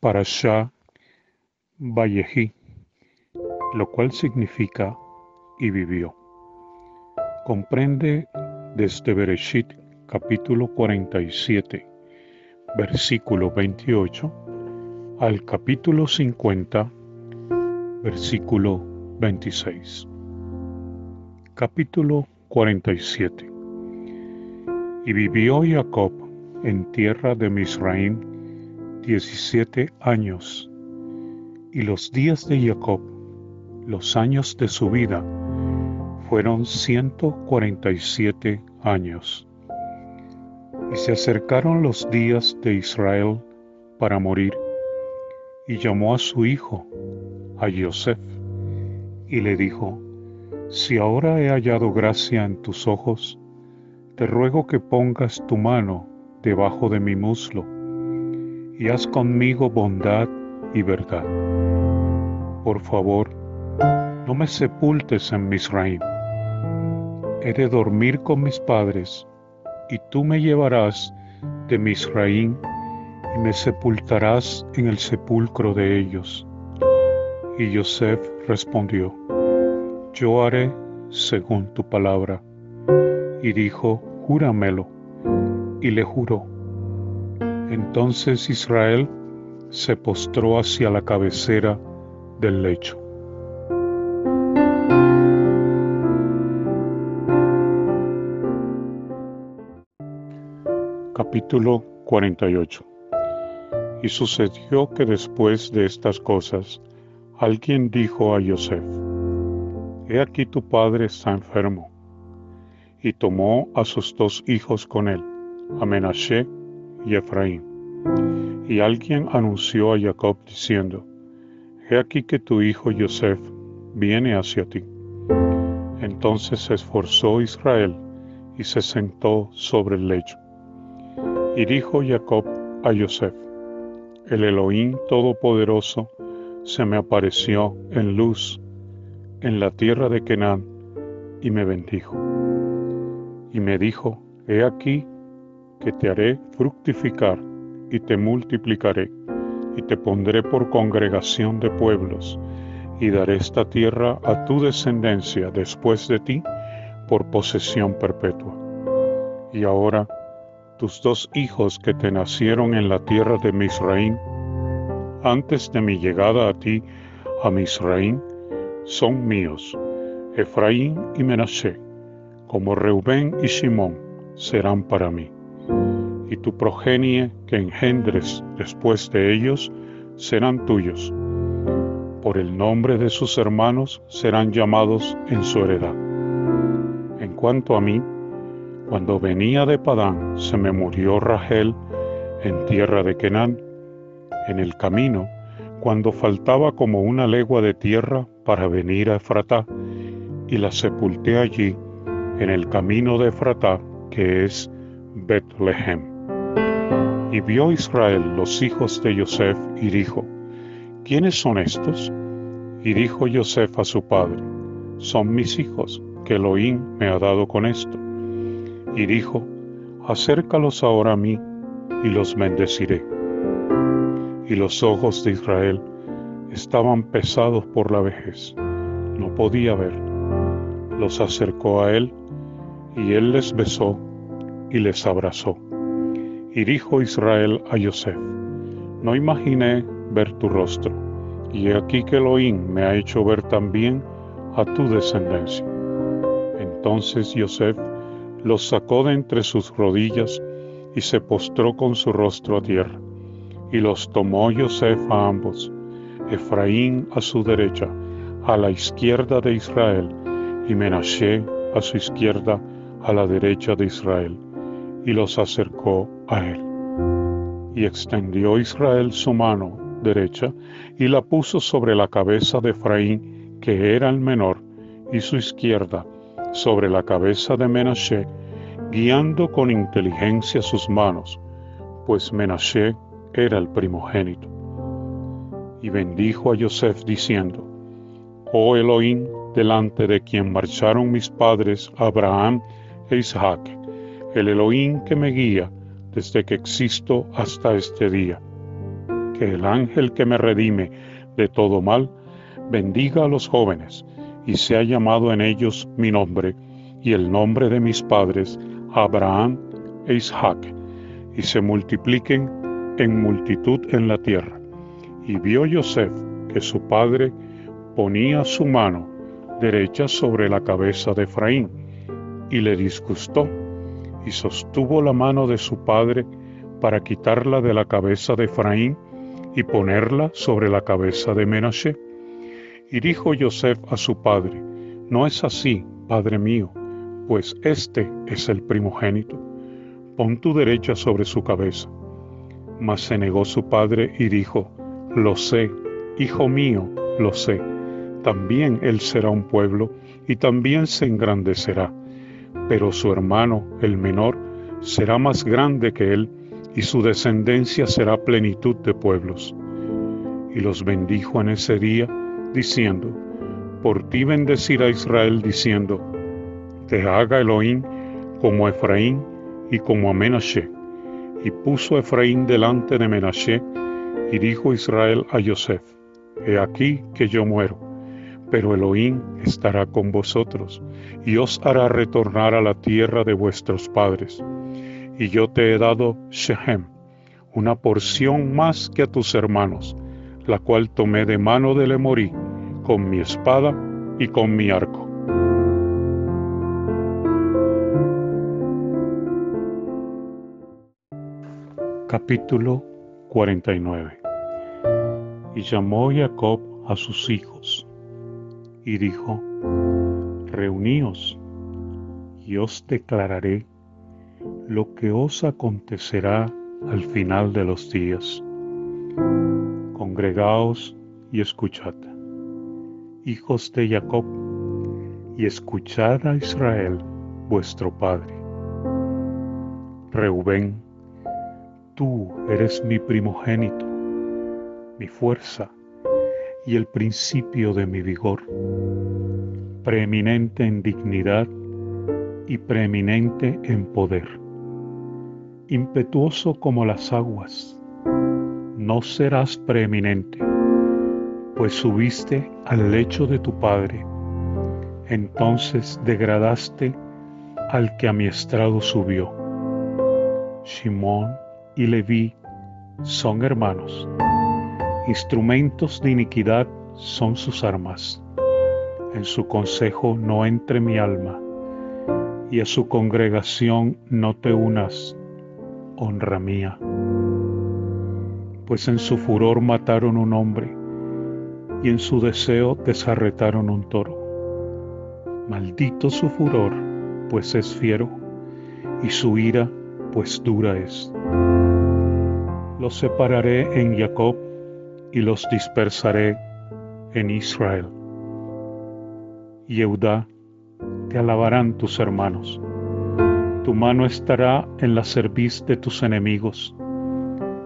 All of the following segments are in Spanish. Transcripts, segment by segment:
para Shah Vallejí, lo cual significa y vivió. Comprende desde Bereshit capítulo 47, versículo 28, al capítulo 50, versículo 26. Capítulo 47. Y vivió Jacob en tierra de Misraim diecisiete años, y los días de Jacob, los años de su vida, fueron ciento cuarenta y siete años. Y se acercaron los días de Israel para morir, y llamó a su hijo, a Joseph, y le dijo, Si ahora he hallado gracia en tus ojos, te ruego que pongas tu mano debajo de mi muslo, y haz conmigo bondad y verdad. Por favor, no me sepultes en Misraim. He de dormir con mis padres, y tú me llevarás de Misraim y me sepultarás en el sepulcro de ellos. Y Joseph respondió, Yo haré según tu palabra. Y dijo, Júramelo y le juró. Entonces Israel se postró hacia la cabecera del lecho. Capítulo 48 Y sucedió que después de estas cosas, alguien dijo a Yosef, He aquí tu padre está enfermo. Y tomó a sus dos hijos con él a y Efraín. Y alguien anunció a Jacob diciendo, He aquí que tu hijo Joseph viene hacia ti. Entonces se esforzó Israel y se sentó sobre el lecho. Y dijo Jacob a Joseph, El Elohim Todopoderoso se me apareció en luz en la tierra de Canaán y me bendijo. Y me dijo, He aquí que te haré fructificar y te multiplicaré, y te pondré por congregación de pueblos, y daré esta tierra a tu descendencia después de ti por posesión perpetua. Y ahora tus dos hijos que te nacieron en la tierra de Misraim, antes de mi llegada a ti, a Misraim, son míos, Efraín y Menashe, como Reubén y Simón serán para mí y tu progenie que engendres después de ellos serán tuyos. Por el nombre de sus hermanos serán llamados en su heredad. En cuanto a mí, cuando venía de Padán se me murió Rachel en tierra de Kenán, en el camino, cuando faltaba como una legua de tierra para venir a Efratá, y la sepulté allí, en el camino de Efratá, que es Betlehem. Y vio Israel los hijos de Joseph y dijo, ¿quiénes son estos? Y dijo Joseph a su padre, son mis hijos, que Elohim me ha dado con esto. Y dijo, acércalos ahora a mí, y los bendeciré. Y los ojos de Israel estaban pesados por la vejez, no podía ver. Los acercó a él, y él les besó y les abrazó. Y dijo Israel a Joseph, no imaginé ver tu rostro, y aquí que Elohim me ha hecho ver también a tu descendencia. Entonces Joseph los sacó de entre sus rodillas y se postró con su rostro a tierra. Y los tomó Joseph a ambos, Efraín a su derecha, a la izquierda de Israel, y Menashe a su izquierda, a la derecha de Israel y los acercó a él. Y extendió Israel su mano derecha y la puso sobre la cabeza de Efraín, que era el menor, y su izquierda sobre la cabeza de Menashe, guiando con inteligencia sus manos, pues Menashe era el primogénito. Y bendijo a Joseph diciendo, Oh Elohim, delante de quien marcharon mis padres Abraham e Isaac, el Elohim que me guía desde que existo hasta este día. que el ángel que me redime de todo mal, bendiga a los jóvenes, y sea llamado en ellos mi nombre, y el nombre de mis padres, Abraham e Isaac, y se multipliquen en multitud en la tierra. Y vio Joseph que su padre ponía su mano derecha sobre la cabeza de Efraín, y le disgustó, y sostuvo la mano de su padre para quitarla de la cabeza de Efraín y ponerla sobre la cabeza de Menashe. Y dijo Joseph a su padre, No es así, padre mío, pues este es el primogénito. Pon tu derecha sobre su cabeza. Mas se negó su padre y dijo, Lo sé, hijo mío, lo sé. También él será un pueblo y también se engrandecerá. Pero su hermano, el menor, será más grande que él y su descendencia será plenitud de pueblos. Y los bendijo en ese día, diciendo, Por ti bendecirá Israel, diciendo, Te haga Elohim como Efraín y como a Menashe. Y puso Efraín delante de Menashe, y dijo Israel a Joseph, He aquí que yo muero, pero Elohim estará con vosotros, y os hará retornar a la tierra de vuestros padres y yo te he dado Shechem, una porción más que a tus hermanos, la cual tomé de mano de Lemorí, con mi espada y con mi arco. Capítulo 49 Y llamó Jacob a sus hijos, y dijo, Reuníos, y os declararé lo que os acontecerá al final de los días. Congregaos y escuchad, hijos de Jacob, y escuchad a Israel, vuestro Padre. Reubén, tú eres mi primogénito, mi fuerza y el principio de mi vigor, preeminente en dignidad y preeminente en poder. Impetuoso como las aguas, no serás preeminente, pues subiste al lecho de tu padre. Entonces degradaste al que a mi estrado subió. Shimón y Leví son hermanos. Instrumentos de iniquidad son sus armas. En su consejo no entre mi alma y a su congregación no te unas, honra mía. Pues en su furor mataron un hombre y en su deseo desarretaron un toro. Maldito su furor, pues es fiero, y su ira, pues dura es. Los separaré en Jacob y los dispersaré en Israel. Yehuda te alabarán tus hermanos. Tu mano estará en la cerviz de tus enemigos.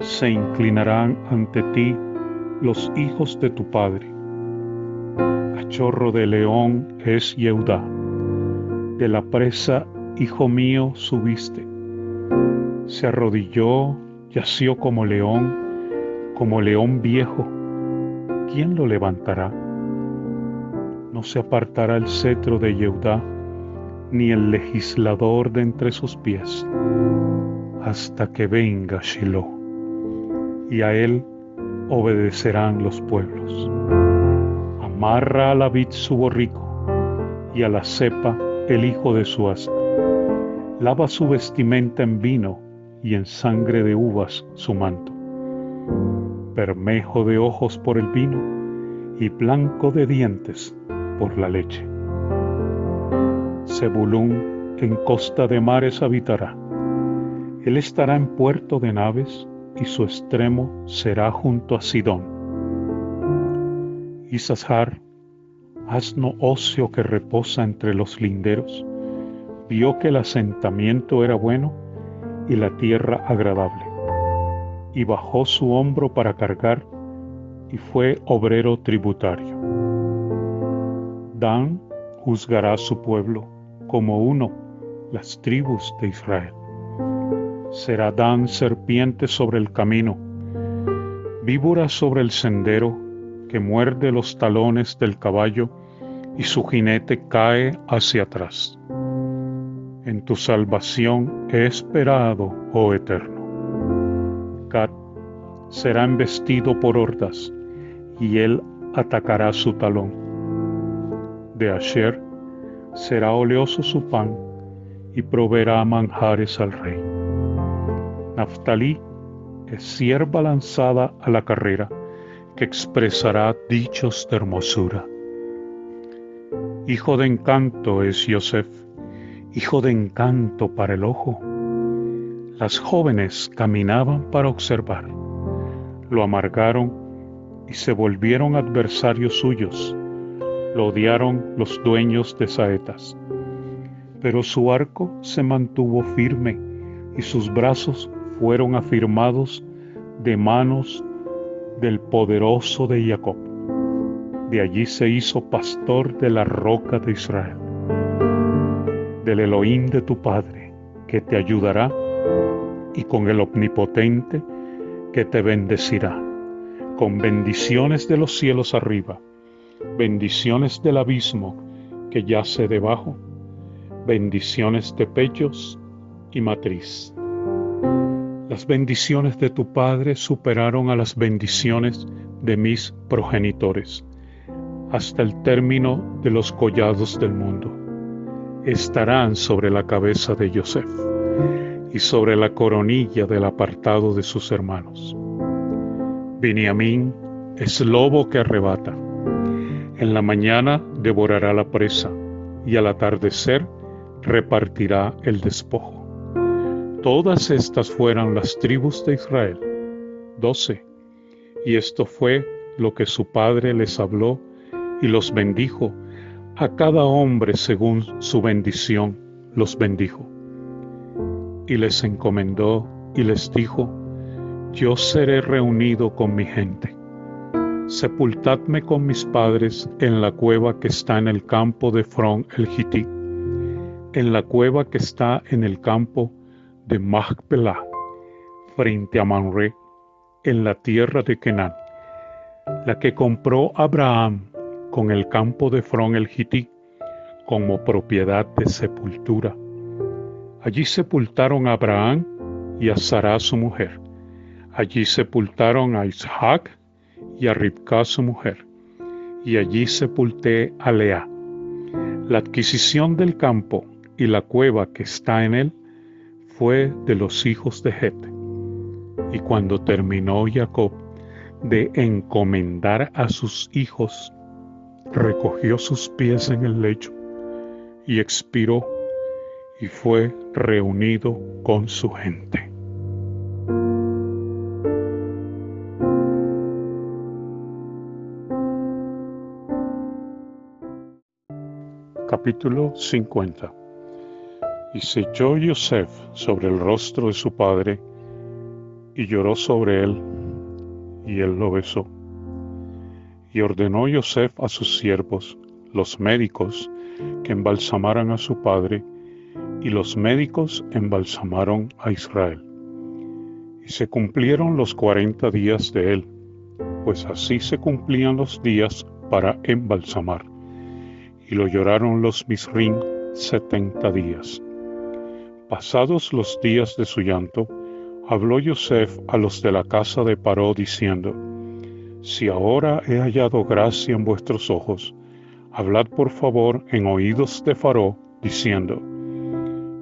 Se inclinarán ante ti los hijos de tu padre. Cachorro de león es Yehuda. De la presa, hijo mío, subiste. Se arrodilló, yació como león, como león viejo. ¿Quién lo levantará? No se apartará el cetro de Yehudá ni el legislador de entre sus pies, hasta que venga Shiloh, y a él obedecerán los pueblos. Amarra a la vid su borrico, y a la cepa el hijo de su asna. Lava su vestimenta en vino, y en sangre de uvas su manto. Bermejo de ojos por el vino, y blanco de dientes por la leche Zebulún en costa de mares habitará. Él estará en puerto de naves y su extremo será junto a Sidón. Isashar, asno óseo que reposa entre los linderos, vio que el asentamiento era bueno y la tierra agradable, y bajó su hombro para cargar y fue obrero tributario. Dan juzgará su pueblo como uno las tribus de Israel. Será Dan serpiente sobre el camino, víbora sobre el sendero que muerde los talones del caballo y su jinete cae hacia atrás. En tu salvación he esperado, oh Eterno. Será embestido por hordas y él atacará su talón. De Asher será oleoso su pan y proveerá manjares al rey. Naftalí es sierva lanzada a la carrera que expresará dichos de hermosura. Hijo de encanto es Yosef, hijo de encanto para el ojo. Las jóvenes caminaban para observar, lo amargaron y se volvieron adversarios suyos, lo odiaron los dueños de saetas. Pero su arco se mantuvo firme y sus brazos fueron afirmados de manos del poderoso de Jacob. De allí se hizo pastor de la roca de Israel, del Elohim de tu Padre, que te ayudará, y con el Omnipotente, que te bendecirá, con bendiciones de los cielos arriba, bendiciones del abismo que yace debajo, bendiciones de pechos y matriz. Las bendiciones de tu Padre superaron a las bendiciones de mis progenitores, hasta el término de los collados del mundo. Estarán sobre la cabeza de Joseph y sobre la coronilla del apartado de sus hermanos. Beniamín es lobo que arrebata. En la mañana devorará la presa y al atardecer repartirá el despojo. Todas estas fueron las tribus de Israel, doce. Y esto fue lo que su padre les habló y los bendijo. A cada hombre según su bendición los bendijo. Y les encomendó y les dijo, yo seré reunido con mi gente. Sepultadme con mis padres en la cueva que está en el campo de Fron el Hití, en la cueva que está en el campo de Machpelah, frente a Manre, en la tierra de Kenan, la que compró Abraham con el campo de Fron el Hití como propiedad de sepultura. Allí sepultaron a Abraham y a Sarah su mujer. Allí sepultaron a Isaac y a Ribka su mujer. Y allí sepulté a Lea. La adquisición del campo y la cueva que está en él fue de los hijos de Het. Y cuando terminó Jacob de encomendar a sus hijos, recogió sus pies en el lecho y expiró y fue reunido con su gente. Capítulo 50 y se echó Yosef sobre el rostro de su padre y lloró sobre él, y él lo besó. Y ordenó Yosef a sus siervos, los médicos, que embalsamaran a su padre, y los médicos embalsamaron a Israel. Y se cumplieron los cuarenta días de él, pues así se cumplían los días para embalsamar. Y lo lloraron los Misrim setenta días. Pasados los días de su llanto, habló Yosef a los de la casa de Paró diciendo, Si ahora he hallado gracia en vuestros ojos, hablad por favor en oídos de Faró, diciendo,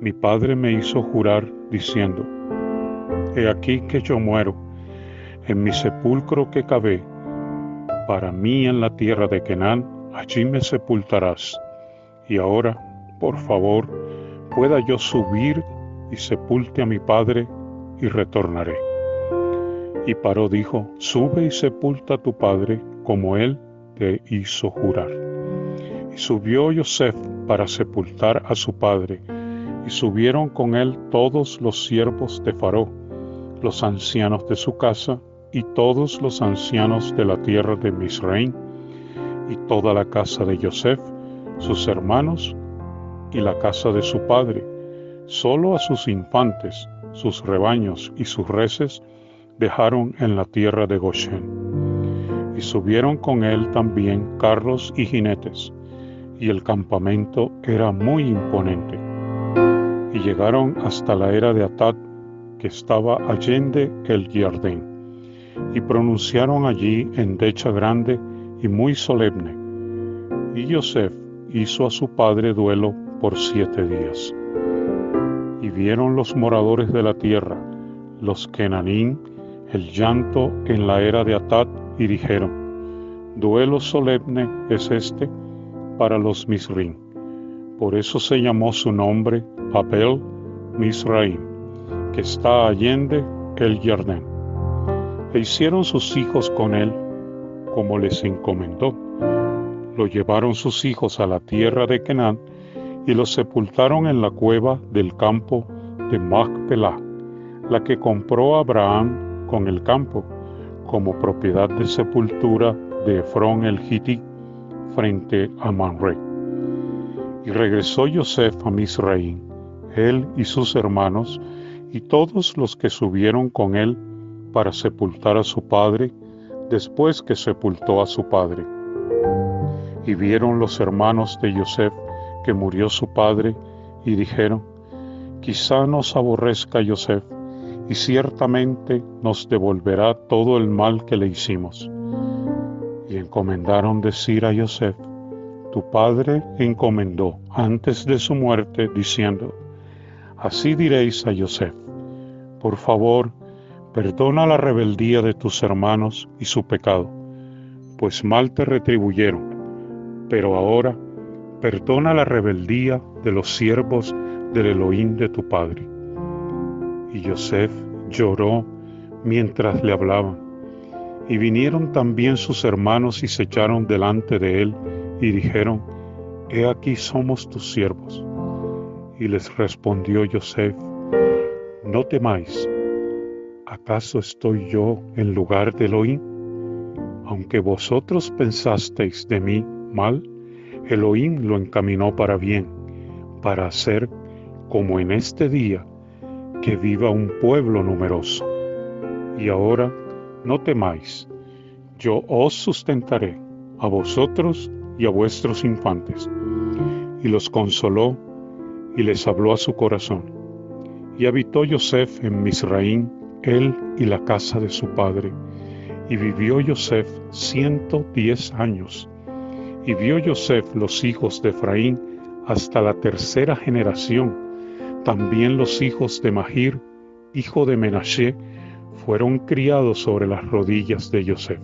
Mi padre me hizo jurar, diciendo, He aquí que yo muero, en mi sepulcro que cavé, para mí en la tierra de Kenán, allí me sepultarás. Y ahora, por favor, pueda yo subir y sepulte a mi padre y retornaré. Y Paró dijo, sube y sepulta a tu padre como él te hizo jurar. Y subió Yosef para sepultar a su padre, y subieron con él todos los siervos de Faró, los ancianos de su casa, y todos los ancianos de la tierra de Misraim, y toda la casa de Yosef, sus hermanos y la casa de su padre, solo a sus infantes, sus rebaños y sus reces dejaron en la tierra de Goshen. Y subieron con él también carros y jinetes, y el campamento era muy imponente. Y llegaron hasta la era de Atad, que estaba allende el Jardín, y pronunciaron allí endecha grande y muy solemne. Y Joseph hizo a su padre duelo por siete días. Y vieron los moradores de la tierra, los Kenanín, el llanto en la era de Atad, y dijeron, duelo solemne es este para los Misrim. Por eso se llamó su nombre Abel Misraim, que está allende el Jardín. E hicieron sus hijos con él como les encomendó. Lo llevaron sus hijos a la tierra de Canaán y los sepultaron en la cueva del campo de Macpelá, la que compró Abraham con el campo, como propiedad de sepultura de Efrón el Hiti frente a Manre. Y regresó Joseph a Misraín, él y sus hermanos, y todos los que subieron con él para sepultar a su padre, después que sepultó a su padre. Y vieron los hermanos de Joseph que murió su padre, y dijeron, quizá nos aborrezca Joseph, y ciertamente nos devolverá todo el mal que le hicimos. Y encomendaron decir a Joseph, tu padre encomendó antes de su muerte, diciendo, así diréis a Joseph, por favor, perdona la rebeldía de tus hermanos y su pecado, pues mal te retribuyeron, pero ahora perdona la rebeldía de los siervos del Elohim de tu padre. Y Joseph lloró mientras le hablaban. Y vinieron también sus hermanos y se echaron delante de él y dijeron, He aquí somos tus siervos. Y les respondió Joseph, No temáis, ¿acaso estoy yo en lugar de Elohim? Aunque vosotros pensasteis de mí mal, Elohim lo encaminó para bien, para hacer como en este día que viva un pueblo numeroso. Y ahora no temáis, yo os sustentaré a vosotros y a vuestros infantes. Y los consoló y les habló a su corazón. Y habitó Joseph en Misraín, él y la casa de su padre. Y vivió Joseph ciento diez años. Y vio Joseph los hijos de Efraín hasta la tercera generación también los hijos de Mahir, hijo de Menashe, fueron criados sobre las rodillas de Joseph.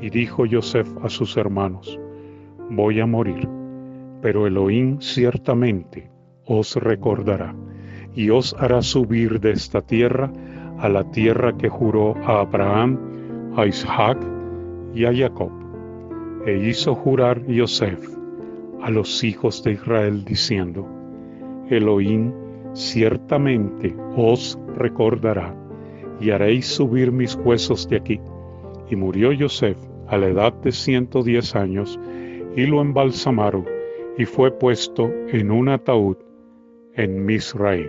Y dijo Joseph a sus hermanos, voy a morir, pero Elohim ciertamente os recordará y os hará subir de esta tierra a la tierra que juró a Abraham, a Isaac y a Jacob. E hizo jurar Joseph a los hijos de Israel diciendo, Elohim ciertamente os recordará y haréis subir mis huesos de aquí. Y murió Joseph a la edad de ciento diez años y lo embalsamaron y fue puesto en un ataúd en Misraim.